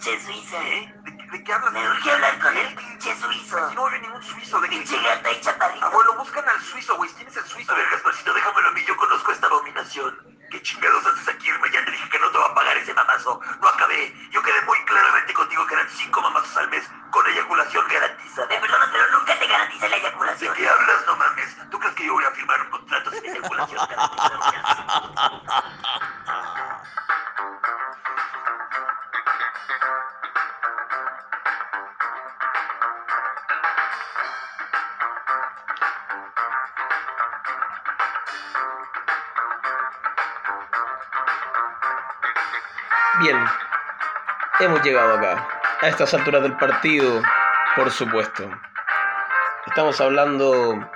pinche suizo. ¿Eh? ¿De, qué- de qué hablas? Me urge hablar con el pinche suizo. Aquí no vive ningún suizo. ¿De qué? Pinche gata y chaparrito. Abuelo, buscan al suizo, güey. ¿Quién es el suizo? A ver, Gasparcito, déjamelo a mí, yo conozco esta abominación. ¿Qué chingados haces aquí, Irma? Ya te dije que no te va a pagar ese mamazo. No acabé. Yo quedé muy claramente contigo que eran cinco mamazos al mes con eyaculación garantizada. Me perdona, pero nunca te garantiza la ¿De eyaculación. qué hablas? No mames. ¿Tú crees que yo voy a firmar un contrato sin eyaculación garantizada? Bien, hemos llegado acá, a estas alturas del partido, por supuesto. Estamos hablando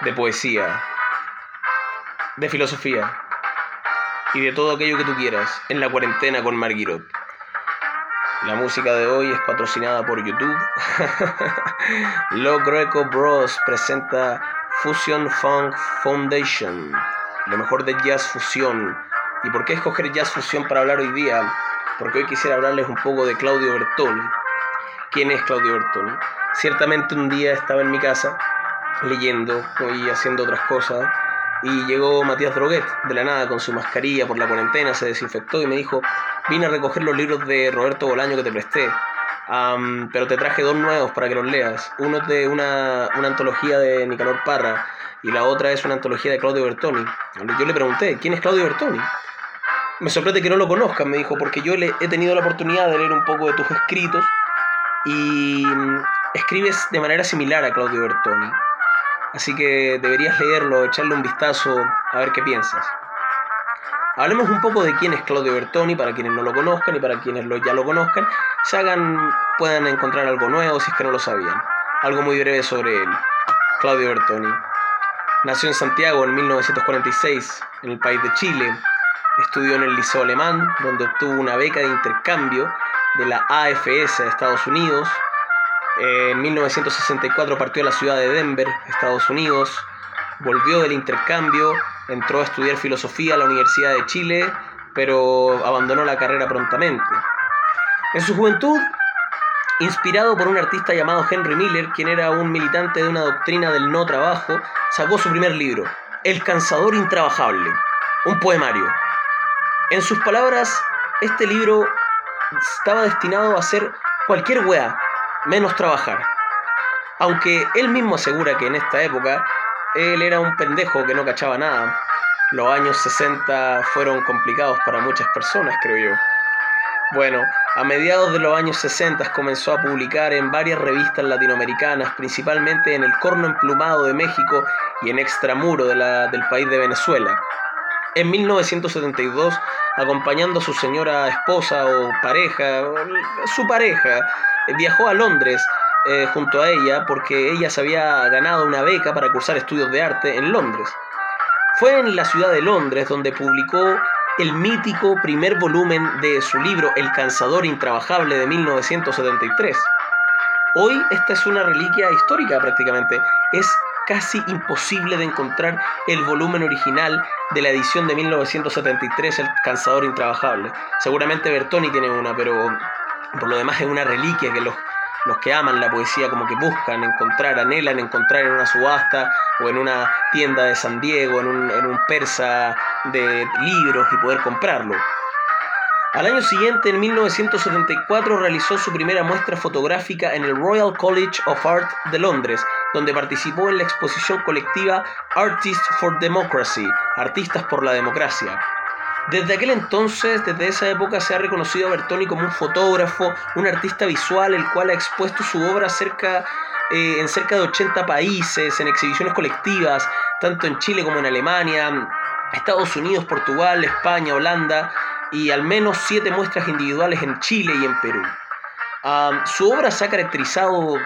de poesía, de filosofía y de todo aquello que tú quieras en la cuarentena con Marguerite. La música de hoy es patrocinada por YouTube. Lo Greco Bros presenta Fusion Funk Foundation, lo mejor de jazz fusión. ¿Y por qué escoger jazz fusión para hablar hoy día? Porque hoy quisiera hablarles un poco de Claudio Bertoni. ¿Quién es Claudio Bertoni? Ciertamente un día estaba en mi casa leyendo y haciendo otras cosas y llegó Matías Droguet de la nada con su mascarilla por la cuarentena, se desinfectó y me dijo, vine a recoger los libros de Roberto Bolaño que te presté, pero te traje dos nuevos para que los leas. Uno es de una, una antología de Nicanor Parra y la otra es una antología de Claudio Bertoni. Yo le pregunté, ¿quién es Claudio Bertoni? Me sorprende que no lo conozcan, me dijo, porque yo le he tenido la oportunidad de leer un poco de tus escritos y mm, escribes de manera similar a Claudio Bertoni. Así que deberías leerlo, echarle un vistazo, a ver qué piensas. Hablemos un poco de quién es Claudio Bertoni, para quienes no lo conozcan y para quienes lo, ya lo conozcan, se hagan, puedan encontrar algo nuevo si es que no lo sabían. Algo muy breve sobre él. Claudio Bertoni. Nació en Santiago en 1946, en el país de Chile. Estudió en el Liceo Alemán, donde obtuvo una beca de intercambio de la AFS de Estados Unidos. En 1964 partió a la ciudad de Denver, Estados Unidos. Volvió del intercambio, entró a estudiar filosofía a la Universidad de Chile, pero abandonó la carrera prontamente. En su juventud, inspirado por un artista llamado Henry Miller, quien era un militante de una doctrina del no trabajo, sacó su primer libro, El Cansador Intrabajable, un poemario. En sus palabras, este libro estaba destinado a hacer cualquier weá, menos trabajar. Aunque él mismo asegura que en esta época él era un pendejo que no cachaba nada. Los años 60 fueron complicados para muchas personas, creo yo. Bueno, a mediados de los años 60 comenzó a publicar en varias revistas latinoamericanas, principalmente en El Corno Emplumado de México y en Extramuro de la- del país de Venezuela. En 1972, acompañando a su señora esposa o pareja, su pareja, viajó a Londres eh, junto a ella porque ella se había ganado una beca para cursar estudios de arte en Londres. Fue en la ciudad de Londres donde publicó el mítico primer volumen de su libro El Cansador Intrabajable de 1973. Hoy esta es una reliquia histórica prácticamente. Es casi imposible de encontrar el volumen original de la edición de 1973, El Cansador Intrabajable. Seguramente Bertoni tiene una, pero por lo demás es una reliquia que los, los que aman la poesía como que buscan encontrar, anhelan encontrar en una subasta o en una tienda de San Diego, en un, en un persa de libros y poder comprarlo. Al año siguiente, en 1974, realizó su primera muestra fotográfica en el Royal College of Art de Londres, donde participó en la exposición colectiva Artists for Democracy, Artistas por la Democracia. Desde aquel entonces, desde esa época, se ha reconocido a Bertoni como un fotógrafo, un artista visual, el cual ha expuesto su obra cerca, eh, en cerca de 80 países, en exhibiciones colectivas, tanto en Chile como en Alemania, Estados Unidos, Portugal, España, Holanda, y al menos siete muestras individuales en Chile y en Perú. Ah, su obra se ha caracterizado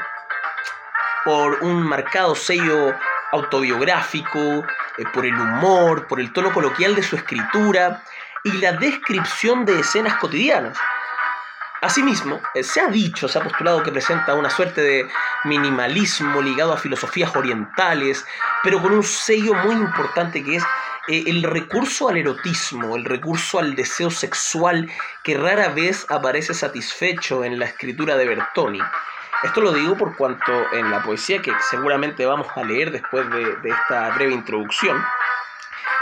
por un marcado sello autobiográfico, eh, por el humor, por el tono coloquial de su escritura y la descripción de escenas cotidianas. Asimismo, eh, se ha dicho, se ha postulado que presenta una suerte de minimalismo ligado a filosofías orientales, pero con un sello muy importante que es eh, el recurso al erotismo, el recurso al deseo sexual que rara vez aparece satisfecho en la escritura de Bertoni. Esto lo digo por cuanto en la poesía que seguramente vamos a leer después de, esta breve introducción,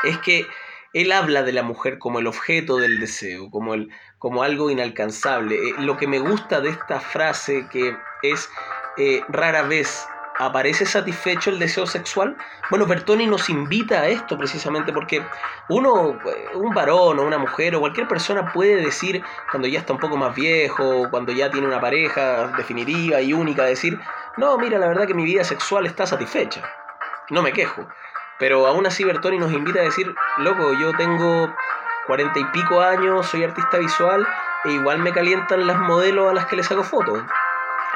es que él habla de la mujer como el objeto del deseo, como, el, como algo inalcanzable. Eh, lo que me gusta de esta frase que es eh, rara vez aparece satisfecho el deseo sexual. Bueno, Bertoni nos invita a esto precisamente porque uno, eh, un varón o una mujer o cualquier persona puede decir cuando ya está un poco más viejo, cuando ya tiene una pareja definitiva y única, decir, no, mira, la verdad que mi vida sexual está satisfecha. No me quejo. Pero aún así Bertoni nos invita a decir, loco, yo tengo cuarenta y pico años, soy artista visual e igual me calientan las modelos a las que les hago fotos.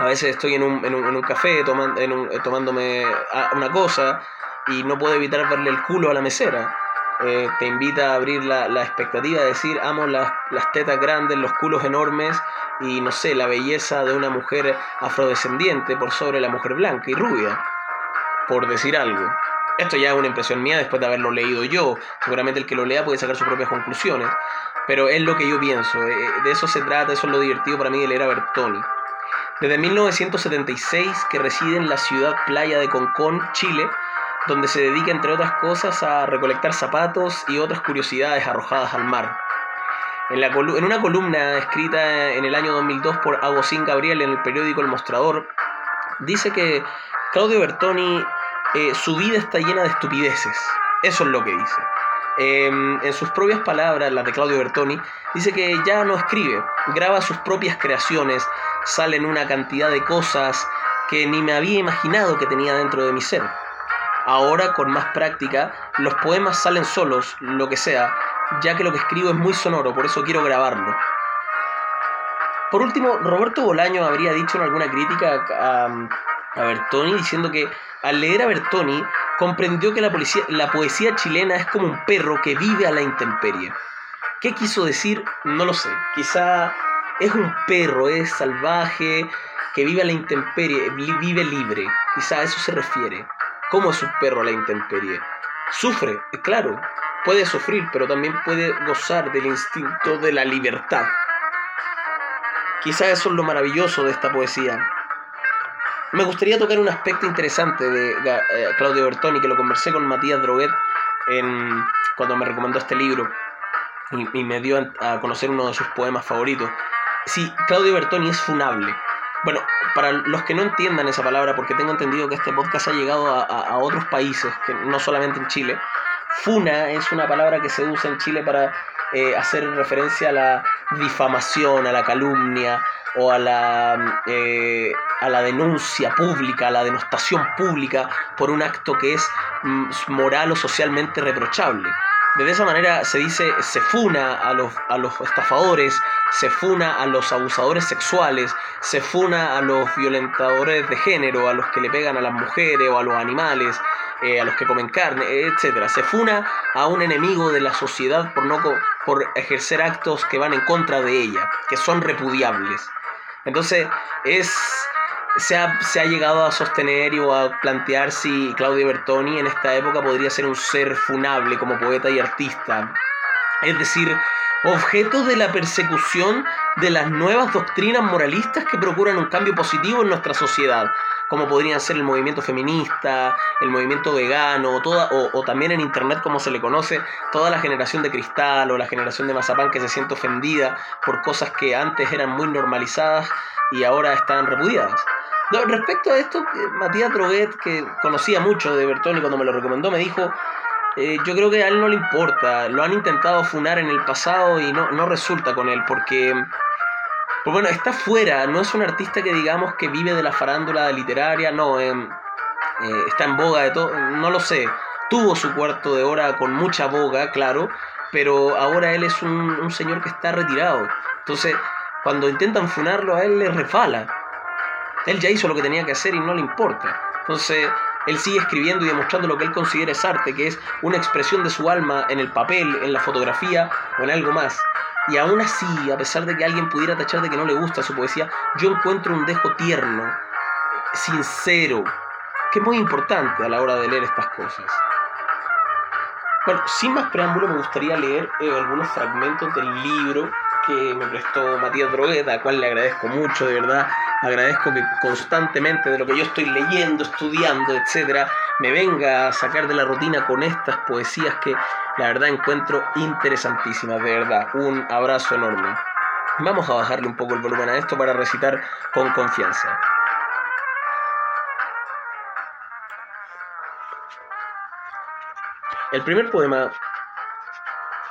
A veces estoy en un, en un, en un café toman, en un, tomándome una cosa y no puedo evitar verle el culo a la mesera. Eh, te invita a abrir la, la expectativa de decir, amo las, las tetas grandes, los culos enormes y no sé, la belleza de una mujer afrodescendiente por sobre la mujer blanca y rubia, por decir algo. Esto ya es una impresión mía después de haberlo leído yo. Seguramente el que lo lea puede sacar sus propias conclusiones. Pero es lo que yo pienso. eh, De eso se trata, eso es lo divertido para mí de leer a Bertoni. Desde 1976 que reside en la ciudad playa de Concón, Chile, donde se dedica entre otras cosas a recolectar zapatos y otras curiosidades arrojadas al mar. En, una columna escrita en el año 2002 por Agustín Gabriel en el periódico El Mostrador, dice que Claudio Bertoni, eh, su vida está llena de estupideces. Eso es lo que dice. Eh, en sus propias palabras, las de Claudio Bertoni, dice que ya no escribe, graba sus propias creaciones, salen una cantidad de cosas que ni me había imaginado que tenía dentro de mi ser. Ahora, con más práctica, los poemas salen solos, lo que sea, ya que lo que escribo es muy sonoro, por eso quiero grabarlo. Por último, Roberto Bolaño habría dicho en alguna crítica a, Bertoni diciendo que al leer a Bertoni comprendió que la poesía chilena es como un perro que vive a la intemperie. ¿Qué quiso decir? No lo sé. Quizá es un perro, es salvaje, que vive a la intemperie, vive libre. Quizá a eso se refiere. ¿Cómo es un perro a la intemperie? Sufre, eh, claro, puede sufrir, pero también puede gozar del instinto de la libertad. Quizá eso es lo maravilloso de esta poesía. Me gustaría tocar un aspecto interesante de eh, Claudio Bertoni, que lo conversé con Matías Droguet cuando me recomendó este libro y, y me dio a conocer uno de sus poemas favoritos. Sí, Claudio Bertoni es funable. Bueno, para los que no entiendan esa palabra, porque tengo entendido que este podcast ha llegado a otros países, que no solamente en Chile, funa es una palabra que se usa en Chile para eh, hacer referencia a la difamación, a la calumnia o a la, eh, a la denuncia pública, a la denostación pública por un acto que es mm, moral o socialmente reprochable. De esa manera se dice, se funa a los, a los estafadores, se funa a los abusadores sexuales, se funa a los violentadores de género, a los que le pegan a las mujeres o a los animales, eh, a los que comen carne, etc. Se funa a un enemigo de la sociedad por, no, por ejercer actos que van en contra de ella, que son repudiables. Entonces, es, se, ha, se ha llegado a sostener y o a plantear si Claudio Bertoni en esta época podría ser un ser funable como poeta y artista. Es decir, objeto de la persecución de las nuevas doctrinas moralistas que procuran un cambio positivo en nuestra sociedad, como podrían ser el movimiento feminista, el movimiento vegano, toda, o, o también en internet como se le conoce, toda la generación de cristal o la generación de mazapán que se siente ofendida por cosas que antes eran muy normalizadas y ahora están repudiadas. Respecto a esto, eh, Matías Droguet, que conocía mucho de Bertoni cuando me lo recomendó, me dijo, eh, yo creo que a él no le importa, lo han intentado funar en el pasado y no, no resulta con él, porque, pues bueno, está fuera, no es un artista que digamos que vive de la farándula literaria, no, eh, está en boga de todo, no lo sé, tuvo su cuarto de hora con mucha boga, claro, pero ahora él es un, un señor que está retirado, entonces cuando intentan funarlo a él le refala, él ya hizo lo que tenía que hacer y no le importa, entonces él sigue escribiendo y demostrando lo que él considera es arte, que es una expresión de su alma en el papel, en la fotografía o en algo más. Y aún así, a pesar de que alguien pudiera tachar de que no le gusta su poesía, yo encuentro un dejo tierno, sincero, que es muy importante a la hora de leer estas cosas. Bueno, sin más preámbulo, me gustaría leer eh, algunos fragmentos del libro que me prestó Matías Drogueta, a cual le agradezco mucho, de verdad. Agradezco que constantemente de lo que yo estoy leyendo, estudiando, etcétera, me venga a sacar de la rutina con estas poesías que la verdad encuentro interesantísimas, de verdad. Un abrazo enorme. Vamos a bajarle un poco el volumen a esto para recitar con confianza. El primer poema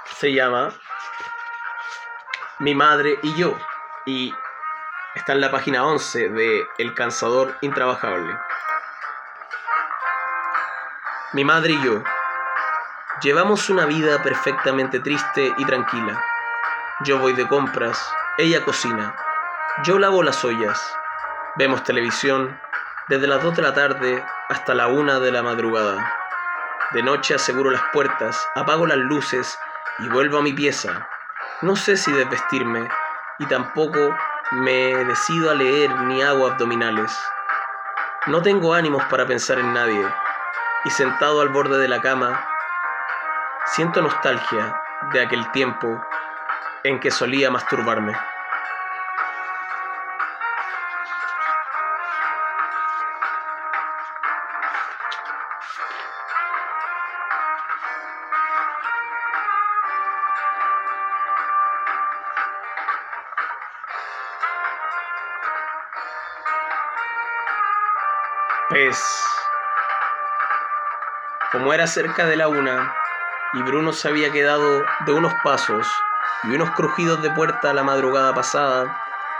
se llama Mi madre y yo y está en la página 11 de El cansador intrabajable. Mi madre y yo llevamos una vida perfectamente triste y tranquila. Yo voy de compras, ella cocina, yo lavo las ollas, vemos televisión desde las 2 de la tarde hasta la 1 de la madrugada. De noche aseguro las puertas, apago las luces y vuelvo a mi pieza. No sé si desvestirme y tampoco me decido a leer ni hago abdominales. No tengo ánimos para pensar en nadie y sentado al borde de la cama, siento nostalgia de aquel tiempo en que solía masturbarme. Era cerca de la una y Bruno se había quedado de unos pasos y unos crujidos de puerta la madrugada pasada,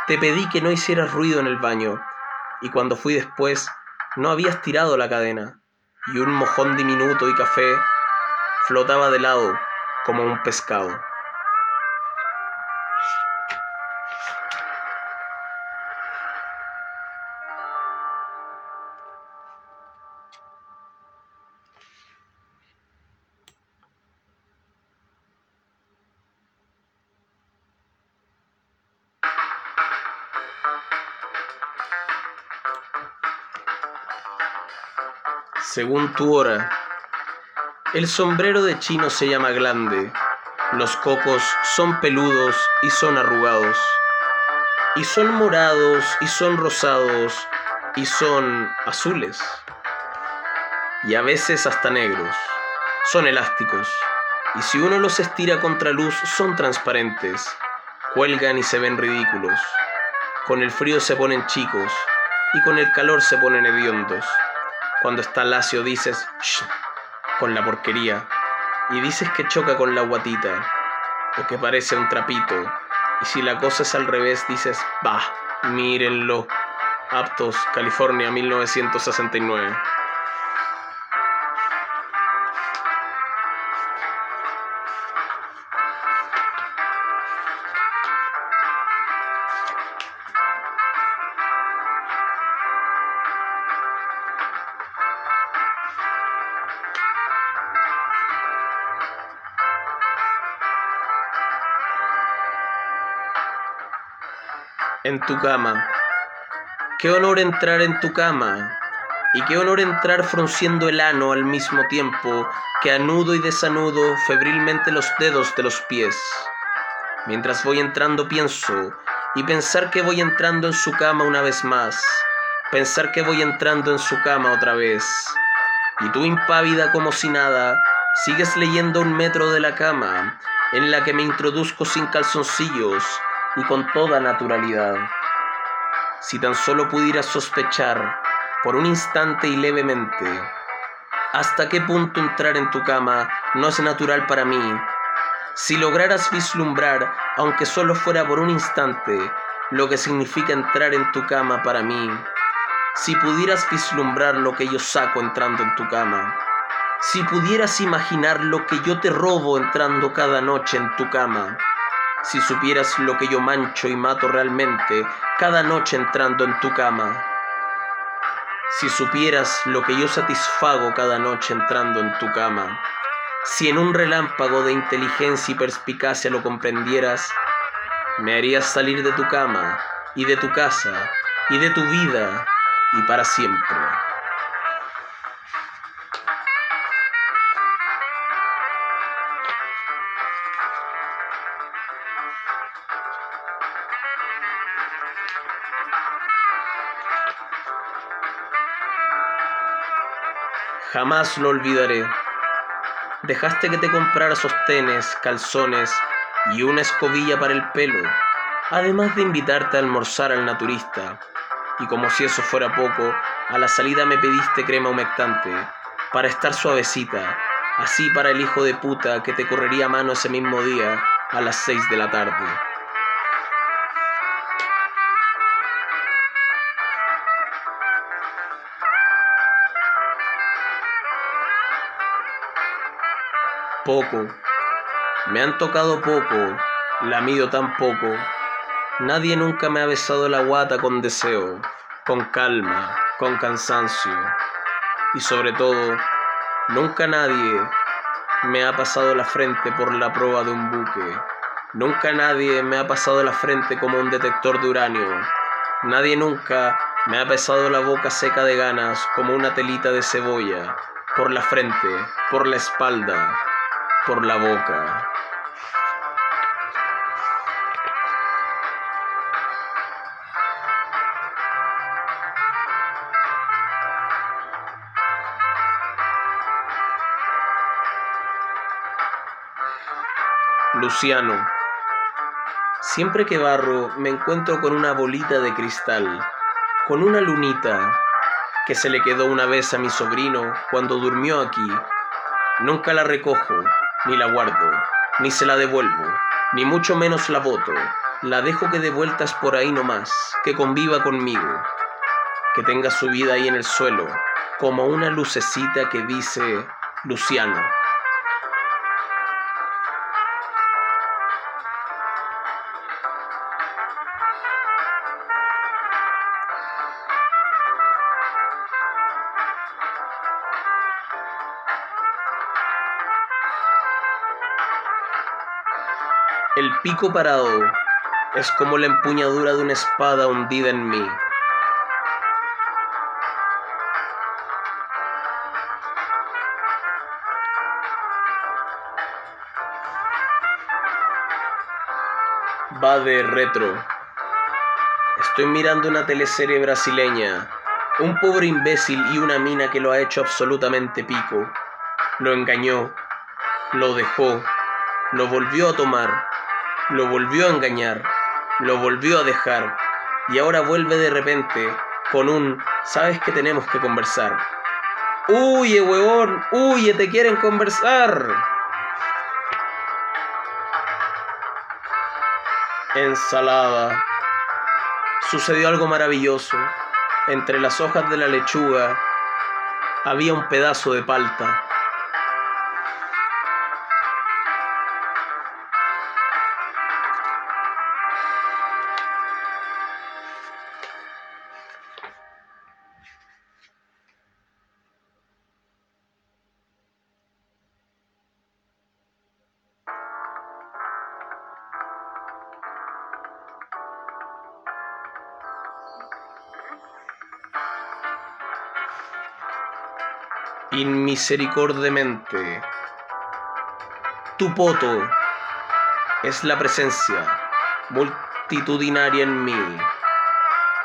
te pedí que no hicieras ruido en el baño y cuando fui después no habías tirado la cadena y un mojón diminuto y café flotaba de lado como un pescado. Según tu hora. El sombrero de chino se llama glande, los cocos son peludos y son arrugados, y son morados y son rosados y son azules, y a veces hasta negros, son elásticos, y si uno los estira contra luz son transparentes, cuelgan y se ven ridículos, con el frío se ponen chicos y con el calor se ponen hediondos. Cuando está lacio dices Shh, con la porquería y dices que choca con la guatita o que parece un trapito. Y si la cosa es al revés dices bah, mírenlo. Aptos, California 1969. En tu cama. Qué honor entrar en tu cama. Y qué honor entrar frunciendo el ano al mismo tiempo que anudo y desanudo febrilmente los dedos de los pies. Mientras voy entrando pienso, y pensar que voy entrando en su cama una vez más, pensar que voy entrando en su cama otra vez. Y tú impávida como si nada, sigues leyendo un metro de la cama, en la que me introduzco sin calzoncillos, y con toda naturalidad. Si tan solo pudieras sospechar por un instante y levemente hasta qué punto entrar en tu cama no es natural para mí, si lograras vislumbrar, aunque solo fuera por un instante, lo que significa entrar en tu cama para mí, si pudieras vislumbrar lo que yo saco entrando en tu cama, si pudieras imaginar lo que yo te robo entrando cada noche en tu cama, si supieras lo que yo mancho y mato realmente cada noche entrando en tu cama. Si supieras lo que yo satisfago cada noche entrando en tu cama. Si en un relámpago de inteligencia y perspicacia lo comprendieras, me harías salir de tu cama y de tu casa y de tu vida y para siempre. Jamás lo olvidaré. Dejaste que te comprara sostenes, calzones y una escobilla para el pelo, además de invitarte a almorzar al naturista. Y como si eso fuera poco, a la salida me pediste crema humectante, para estar suavecita, así para el hijo de puta que te correría a mano ese mismo día a las seis de la tarde. Poco. Me han tocado poco, lamido tan poco. Nadie nunca me ha besado la guata con deseo, con calma, con cansancio. Y sobre todo, nunca nadie me ha pasado la frente por la prueba de un buque. Nunca nadie me ha pasado la frente como un detector de uranio. Nadie nunca me ha pesado la boca seca de ganas como una telita de cebolla. Por la frente, por la espalda, por la boca. Luciano. Siempre que barro me encuentro con una bolita de cristal, con una lunita que se le quedó una vez a mi sobrino cuando durmió aquí. Nunca la recojo, ni la guardo, ni se la devuelvo, ni mucho menos la boto. La dejo que de vueltas por ahí nomás, que conviva conmigo, que tenga su vida ahí en el suelo, como una lucecita que dice Luciano. El pico parado es como la empuñadura de una espada hundida en mí. Va de retro. Estoy mirando una teleserie brasileña. Un pobre imbécil y una mina que lo ha hecho absolutamente pico. Lo engañó, lo dejó, lo volvió a tomar, lo volvió a engañar, lo volvió a dejar y ahora vuelve de repente con un sabes que tenemos que conversar. Huye, huevón, huye, te quieren conversar. Ensalada. Sucedió algo maravilloso. Entre las hojas de la lechuga había un pedazo de palta. Inmisericordemente. Tu poto es la presencia multitudinaria en mí.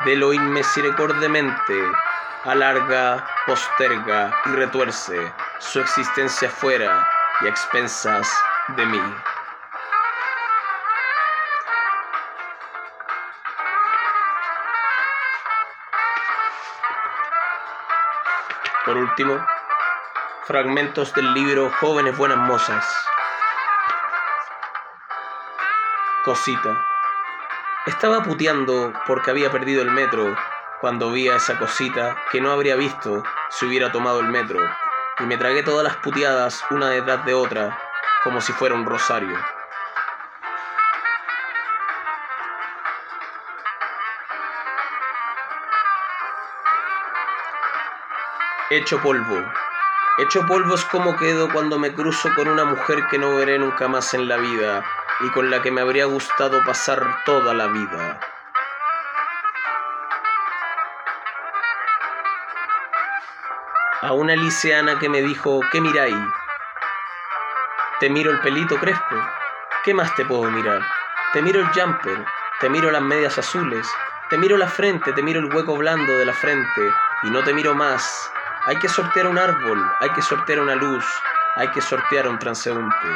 De lo inmisericordemente alarga, posterga y retuerce su existencia fuera y a expensas de mí. Por último, fragmentos del libro Jóvenes Buenas Mozas. Cosita. Estaba puteando porque había perdido el metro cuando vi a esa cosita que no habría visto si hubiera tomado el metro y me tragué todas las puteadas una detrás de otra como si fuera un rosario. Hecho polvo. Hecho polvo es como quedo cuando me cruzo con una mujer que no veré nunca más en la vida y con la que me habría gustado pasar toda la vida. A una liceana que me dijo, ¿qué miráis? Te miro el pelito crespo. ¿Qué más te puedo mirar? Te miro el jumper, te miro las medias azules, te miro la frente, te miro el hueco blando de la frente y no te miro más Hay que sortear un árbol, hay que sortear una luz, hay que sortear un transeúnte.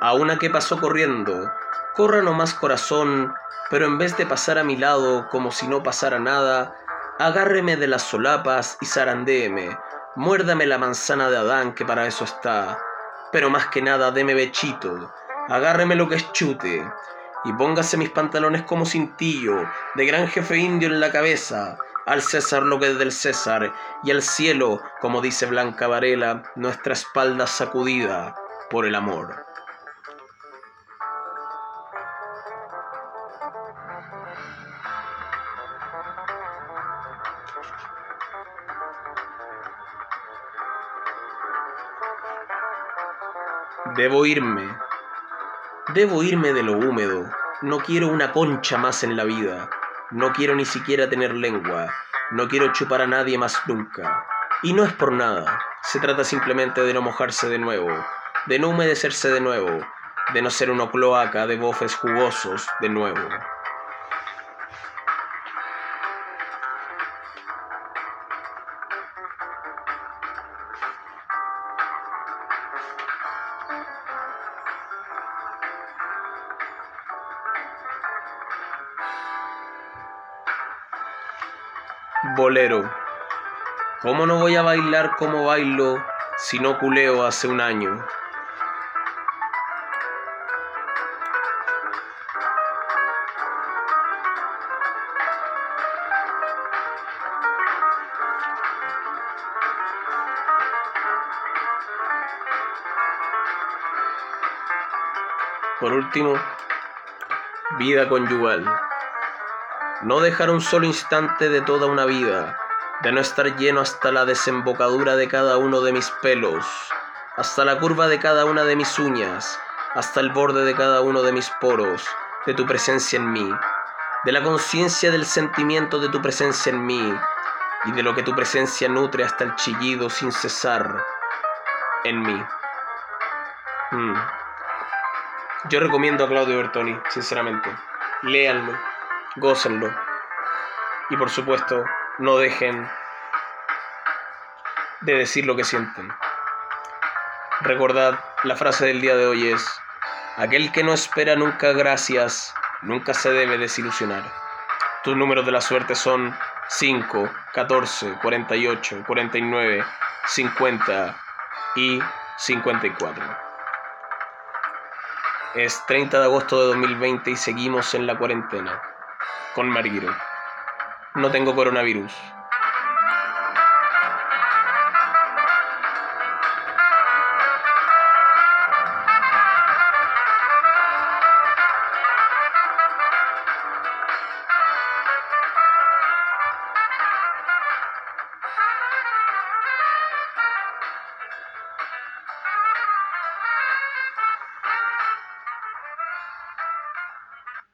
A una que pasó corriendo, corra nomás corazón, pero en vez de pasar a mi lado como si no pasara nada, agárreme de las solapas y zarandéeme, muérdame la manzana de Adán que para eso está, pero más que nada deme bechito, agárreme lo que es chute, y póngase mis pantalones como cintillo, de gran jefe indio en la cabeza, al César lo que es del César, y al cielo, como dice Blanca Varela, nuestra espalda sacudida por el amor. Debo irme. Debo irme de lo húmedo. No quiero una concha más en la vida. No quiero ni siquiera tener lengua. No quiero chupar a nadie más nunca. Y no es por nada. Se trata simplemente de no mojarse de nuevo, de no humedecerse de nuevo, de no ser una cloaca de bofes jugosos de nuevo. Bolero. ¿Cómo no voy a bailar como bailo si no culeo hace un año? Por último, vida conyugal. No dejar un solo instante de toda una vida, de no estar lleno hasta la desembocadura de cada uno de mis pelos, hasta la curva de cada una de mis uñas, hasta el borde de cada uno de mis poros, de tu presencia en mí, de la conciencia del sentimiento de tu presencia en mí, y de lo que tu presencia nutre hasta el chillido sin cesar en mí. Mm. Yo recomiendo a Claudio Bertoni, sinceramente. Léanlo, gócenlo. Y por supuesto, no dejen de decir lo que sienten. Recordad, la frase del día de hoy es, aquel que no espera nunca gracias, nunca se debe desilusionar. Tus números de la suerte son 5, 14, 48, 49, 50 y 54. Es 30 de agosto de 2020 y seguimos en la cuarentena con Marguero. No tengo coronavirus.